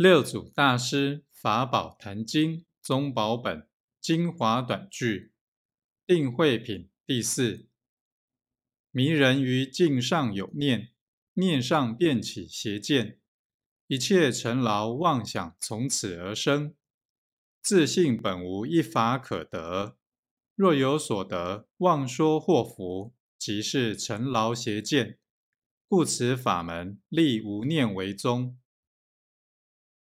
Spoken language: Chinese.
六祖大师法宝坛经宗宝本精华短句定慧品第四。迷人于境上有念，念上便起邪见，一切尘劳妄想从此而生。自信本无一法可得，若有所得，妄说祸福，即是尘劳邪见。故此法门立无念为宗。